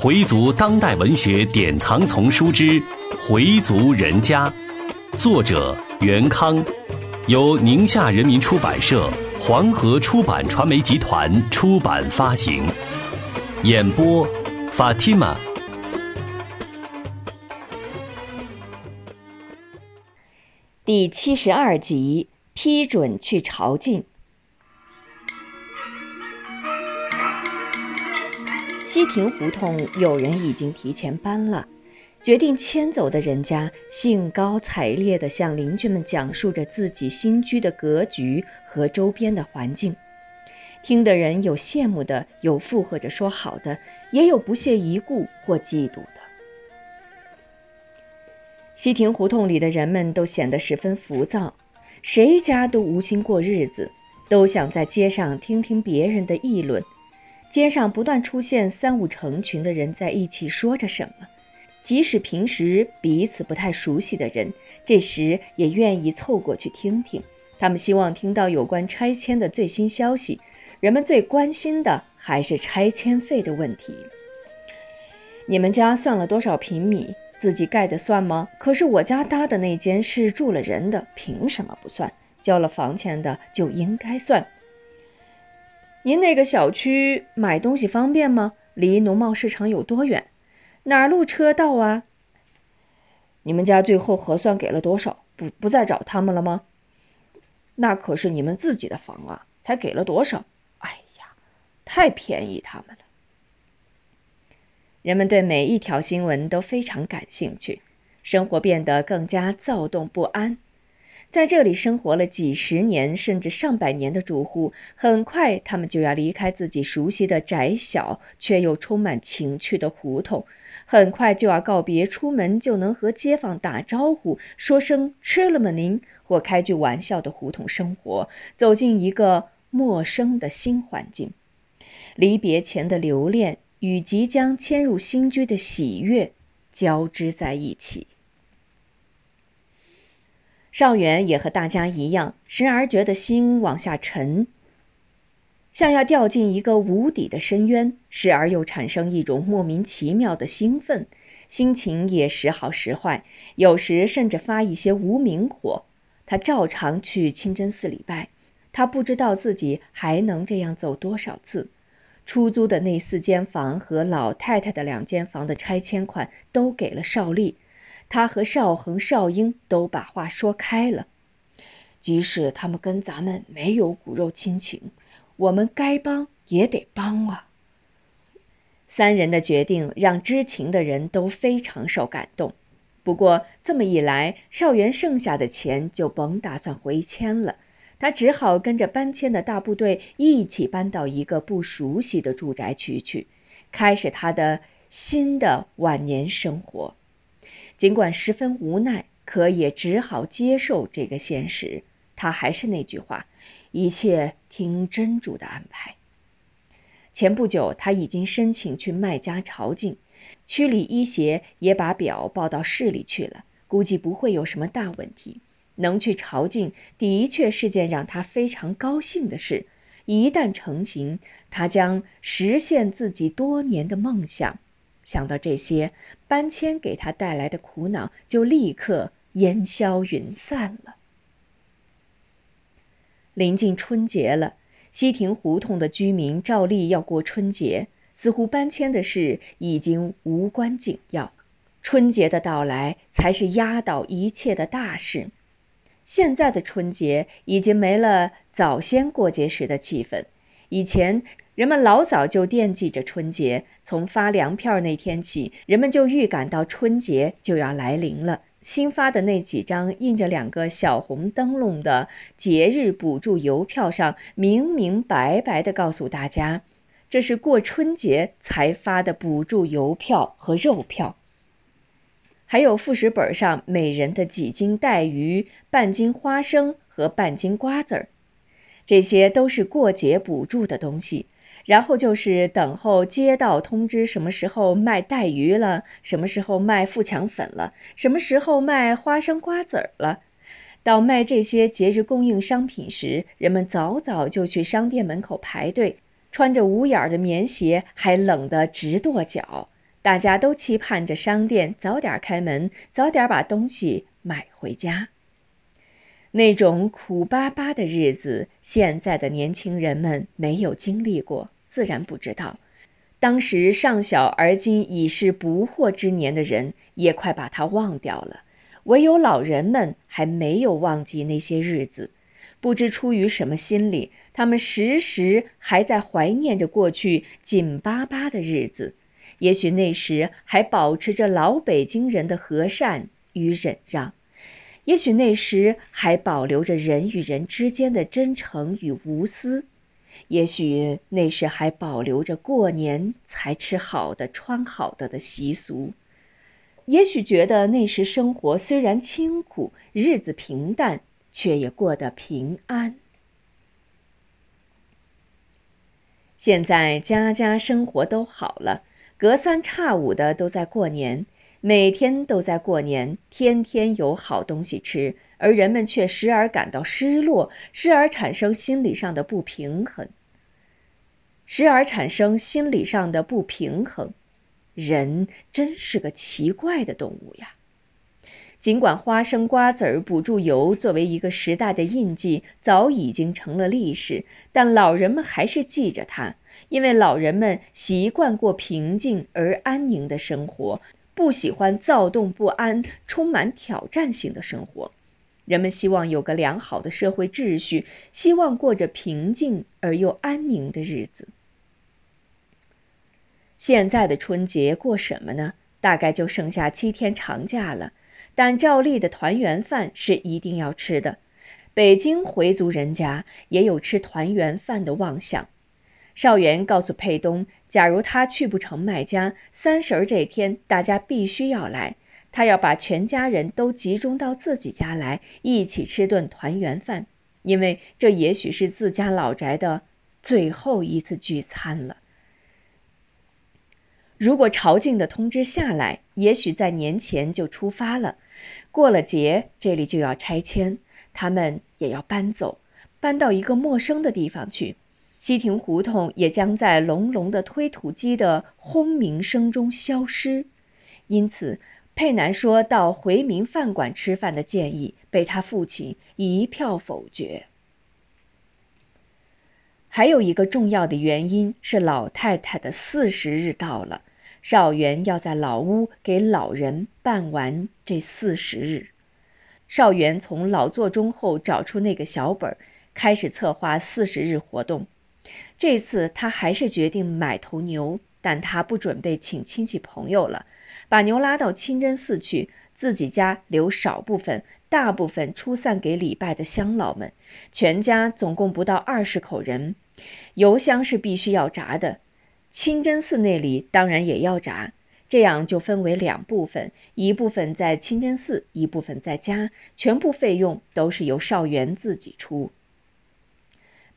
回族当代文学典藏丛书之《回族人家》，作者袁康，由宁夏人民出版社、黄河出版传媒集团出版发行。演播：Fatima。第七十二集，批准去朝觐。西亭胡同有人已经提前搬了，决定迁走的人家兴高采烈地向邻居们讲述着自己新居的格局和周边的环境。听的人有羡慕的，有附和着说好的，也有不屑一顾或嫉妒的。西亭胡同里的人们都显得十分浮躁，谁家都无心过日子，都想在街上听听别人的议论。街上不断出现三五成群的人在一起说着什么，即使平时彼此不太熟悉的人，这时也愿意凑过去听听。他们希望听到有关拆迁的最新消息。人们最关心的还是拆迁费的问题。你们家算了多少平米？自己盖的算吗？可是我家搭的那间是住了人的，凭什么不算？交了房钱的就应该算。您那个小区买东西方便吗？离农贸市场有多远？哪路车到啊？你们家最后核算给了多少？不不再找他们了吗？那可是你们自己的房啊，才给了多少？哎呀，太便宜他们了。人们对每一条新闻都非常感兴趣，生活变得更加躁动不安。在这里生活了几十年甚至上百年的住户，很快他们就要离开自己熟悉的窄小却又充满情趣的胡同，很快就要告别出门就能和街坊打招呼、说声“吃了吗您”或开句玩笑的胡同生活，走进一个陌生的新环境。离别前的留恋与即将迁入新居的喜悦交织在一起。邵元也和大家一样，时而觉得心往下沉，像要掉进一个无底的深渊；时而又产生一种莫名其妙的兴奋，心情也时好时坏，有时甚至发一些无名火。他照常去清真寺礼拜，他不知道自己还能这样走多少次。出租的那四间房和老太太的两间房的拆迁款都给了邵丽。他和邵恒、邵英都把话说开了，即使他们跟咱们没有骨肉亲情，我们该帮也得帮啊。三人的决定让知情的人都非常受感动。不过这么一来，邵元剩下的钱就甭打算回迁了，他只好跟着搬迁的大部队一起搬到一个不熟悉的住宅区去，开始他的新的晚年生活。尽管十分无奈，可也只好接受这个现实。他还是那句话，一切听真主的安排。前不久，他已经申请去麦家朝觐，区里医协也把表报到市里去了，估计不会有什么大问题。能去朝觐，的确是件让他非常高兴的事。一旦成行，他将实现自己多年的梦想。想到这些，搬迁给他带来的苦恼就立刻烟消云散了。临近春节了，西亭胡同的居民照例要过春节，似乎搬迁的事已经无关紧要，春节的到来才是压倒一切的大事。现在的春节已经没了早先过节时的气氛，以前。人们老早就惦记着春节，从发粮票那天起，人们就预感到春节就要来临了。新发的那几张印着两个小红灯笼的节日补助邮票上，明明白白地告诉大家，这是过春节才发的补助邮票和肉票。还有副食本上每人的几斤带鱼、半斤花生和半斤瓜子儿，这些都是过节补助的东西。然后就是等候街道通知什么时候卖带鱼了，什么时候卖富强粉了，什么时候卖花生瓜子儿了。到卖这些节日供应商品时，人们早早就去商店门口排队，穿着捂眼儿的棉鞋，还冷得直跺脚。大家都期盼着商店早点开门，早点把东西买回家。那种苦巴巴的日子，现在的年轻人们没有经历过，自然不知道。当时尚小而今已是不惑之年的人，也快把它忘掉了。唯有老人们还没有忘记那些日子，不知出于什么心理，他们时时还在怀念着过去紧巴巴的日子。也许那时还保持着老北京人的和善与忍让，也许那时还保留着人与人之间的真诚与无私，也许那时还保留着过年才吃好的、穿好的的习俗。也许觉得那时生活虽然清苦，日子平淡，却也过得平安。现在家家生活都好了，隔三差五的都在过年，每天都在过年，天天有好东西吃，而人们却时而感到失落，时而产生心理上的不平衡，时而产生心理上的不平衡。人真是个奇怪的动物呀！尽管花生、瓜子儿、补助油作为一个时代的印记早已经成了历史，但老人们还是记着它，因为老人们习惯过平静而安宁的生活，不喜欢躁动不安、充满挑战性的生活。人们希望有个良好的社会秩序，希望过着平静而又安宁的日子。现在的春节过什么呢？大概就剩下七天长假了，但照例的团圆饭是一定要吃的。北京回族人家也有吃团圆饭的妄想。少元告诉佩东，假如他去不成麦家，三十儿这天大家必须要来，他要把全家人都集中到自己家来，一起吃顿团圆饭，因为这也许是自家老宅的最后一次聚餐了。如果朝觐的通知下来，也许在年前就出发了。过了节，这里就要拆迁，他们也要搬走，搬到一个陌生的地方去。西亭胡同也将在隆隆的推土机的轰鸣声中消失。因此，佩南说到回民饭馆吃饭的建议被他父亲一票否决。还有一个重要的原因是，老太太的四十日到了。少元要在老屋给老人办完这四十日。少元从老座中后找出那个小本，开始策划四十日活动。这次他还是决定买头牛，但他不准备请亲戚朋友了，把牛拉到清真寺去，自己家留少部分，大部分出散给礼拜的乡老们。全家总共不到二十口人，油香是必须要炸的。清真寺那里当然也要炸，这样就分为两部分，一部分在清真寺，一部分在家，全部费用都是由少元自己出。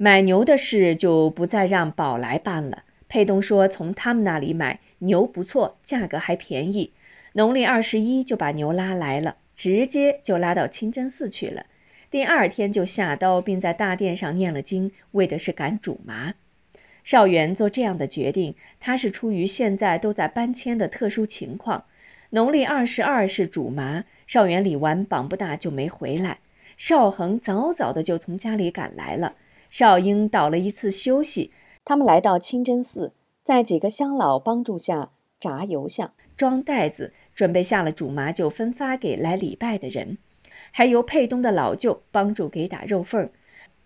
买牛的事就不再让宝来办了。佩东说从他们那里买牛不错，价格还便宜。农历二十一就把牛拉来了，直接就拉到清真寺去了。第二天就下刀，并在大殿上念了经，为的是赶主麻。少元做这样的决定，他是出于现在都在搬迁的特殊情况。农历二十二是主麻，少元理完绑不大就没回来。少恒早早的就从家里赶来了。少英倒了一次休息，他们来到清真寺，在几个乡老帮助下炸油像、装袋子，准备下了主麻就分发给来礼拜的人，还由佩东的老舅帮助给打肉缝儿。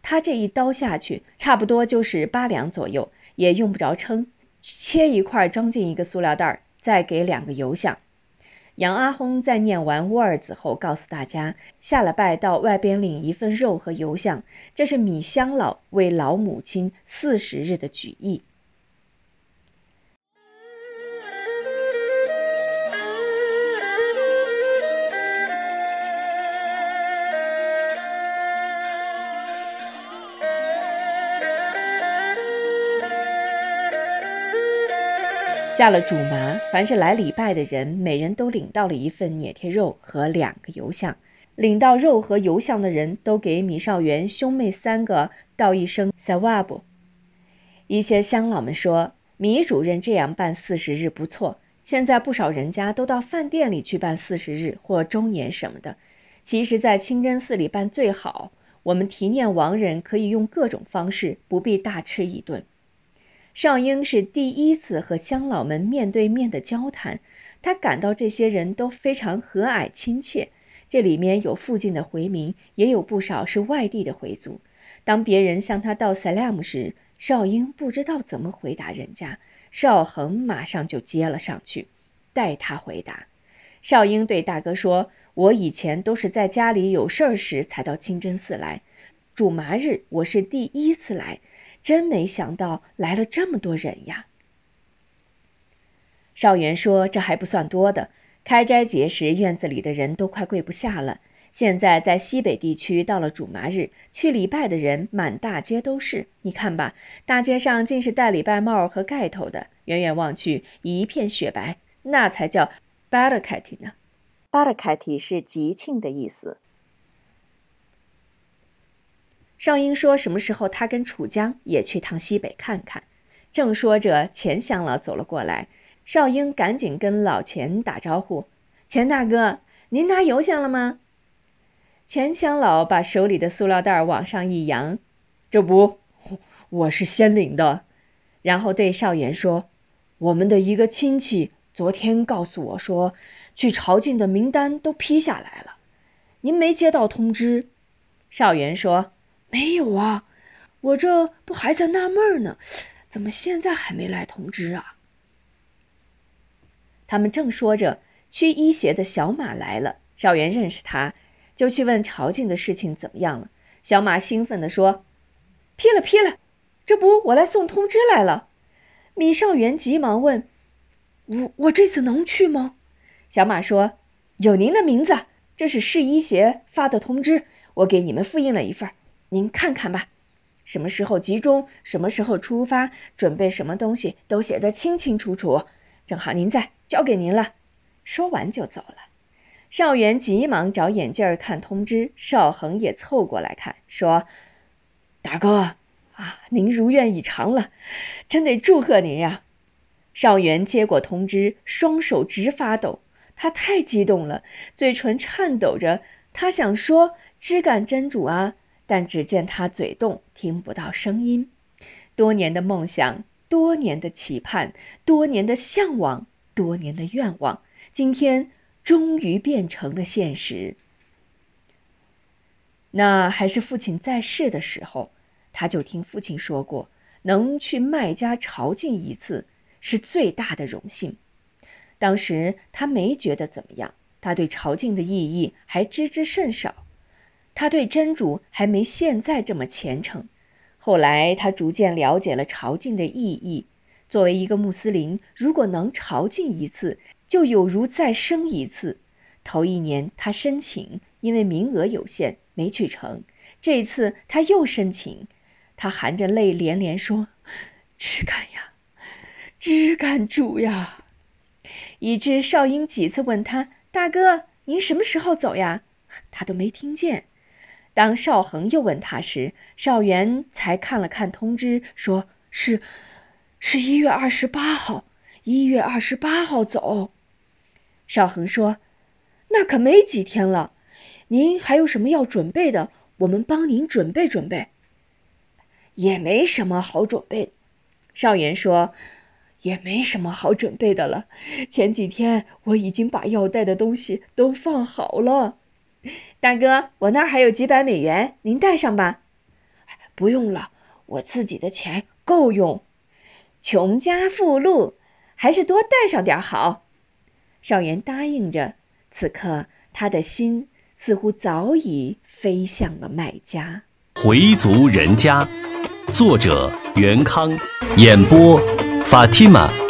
他这一刀下去，差不多就是八两左右，也用不着称，切一块装进一个塑料袋儿，再给两个油像。杨阿訇在念完 words 后，告诉大家，下了拜到外边领一份肉和油香，这是米香老为老母亲四十日的举意。下了主麻，凡是来礼拜的人，每人都领到了一份捏贴肉和两个油像。领到肉和油像的人都给米少元兄妹三个道一声萨瓦布。一些乡老们说，米主任这样办四十日不错，现在不少人家都到饭店里去办四十日或周年什么的，其实，在清真寺里办最好。我们提念亡人可以用各种方式，不必大吃一顿。少英是第一次和乡老们面对面的交谈，他感到这些人都非常和蔼亲切。这里面有附近的回民，也有不少是外地的回族。当别人向他道 salam 时，少英不知道怎么回答人家，少恒马上就接了上去，代他回答。少英对大哥说。我以前都是在家里有事儿时才到清真寺来，主麻日我是第一次来，真没想到来了这么多人呀。少元说：“这还不算多的，开斋节时院子里的人都快跪不下了。现在在西北地区，到了主麻日去礼拜的人满大街都是，你看吧，大街上尽是戴礼拜帽和盖头的，远远望去一片雪白，那才叫巴勒凯蒂呢。”巴勒凯提是吉庆的意思。少英说：“什么时候他跟楚江也去趟西北看看？”正说着，钱乡老走了过来，少英赶紧跟老钱打招呼：“钱大哥，您拿油箱了吗？”钱乡老把手里的塑料袋往上一扬：“这不，我是先领的。”然后对少元说：“我们的一个亲戚昨天告诉我说。”去朝觐的名单都批下来了，您没接到通知？少元说：“没有啊，我这不还在纳闷呢，怎么现在还没来通知啊？”他们正说着，去医协的小马来了。少元认识他，就去问朝觐的事情怎么样了。小马兴奋地说：“批了，批了，这不我来送通知来了。”米少元急忙问：“我我这次能去吗？”小马说：“有您的名字，这是市医协发的通知，我给你们复印了一份，您看看吧。什么时候集中，什么时候出发，准备什么东西，都写得清清楚楚。正好您在，交给您了。”说完就走了。少元急忙找眼镜儿看通知，少恒也凑过来看，说：“大哥啊，您如愿以偿了，真得祝贺您呀！”少元接过通知，双手直发抖。他太激动了，嘴唇颤抖着。他想说“枝干真主啊”，但只见他嘴动，听不到声音。多年的梦想，多年的期盼，多年的向往，多年的愿望，今天终于变成了现实。那还是父亲在世的时候，他就听父亲说过，能去麦家朝觐一次，是最大的荣幸。当时他没觉得怎么样，他对朝觐的意义还知之甚少，他对真主还没现在这么虔诚。后来他逐渐了解了朝觐的意义。作为一个穆斯林，如果能朝觐一次，就有如再生一次。头一年他申请，因为名额有限没去成。这次他又申请，他含着泪连连说：“只敢呀，只敢主呀。”以致少英几次问他：“大哥，您什么时候走呀？”他都没听见。当邵恒又问他时，邵元才看了看通知，说是，是一月二十八号，一月二十八号走。邵恒说：“那可没几天了，您还有什么要准备的？我们帮您准备准备。”也没什么好准备。邵元说。也没什么好准备的了。前几天我已经把要带的东西都放好了。大哥，我那儿还有几百美元，您带上吧。不用了，我自己的钱够用。穷家富路，还是多带上点好。少元答应着。此刻他的心似乎早已飞向了麦家。回族人家，作者袁康，演播。法蒂玛。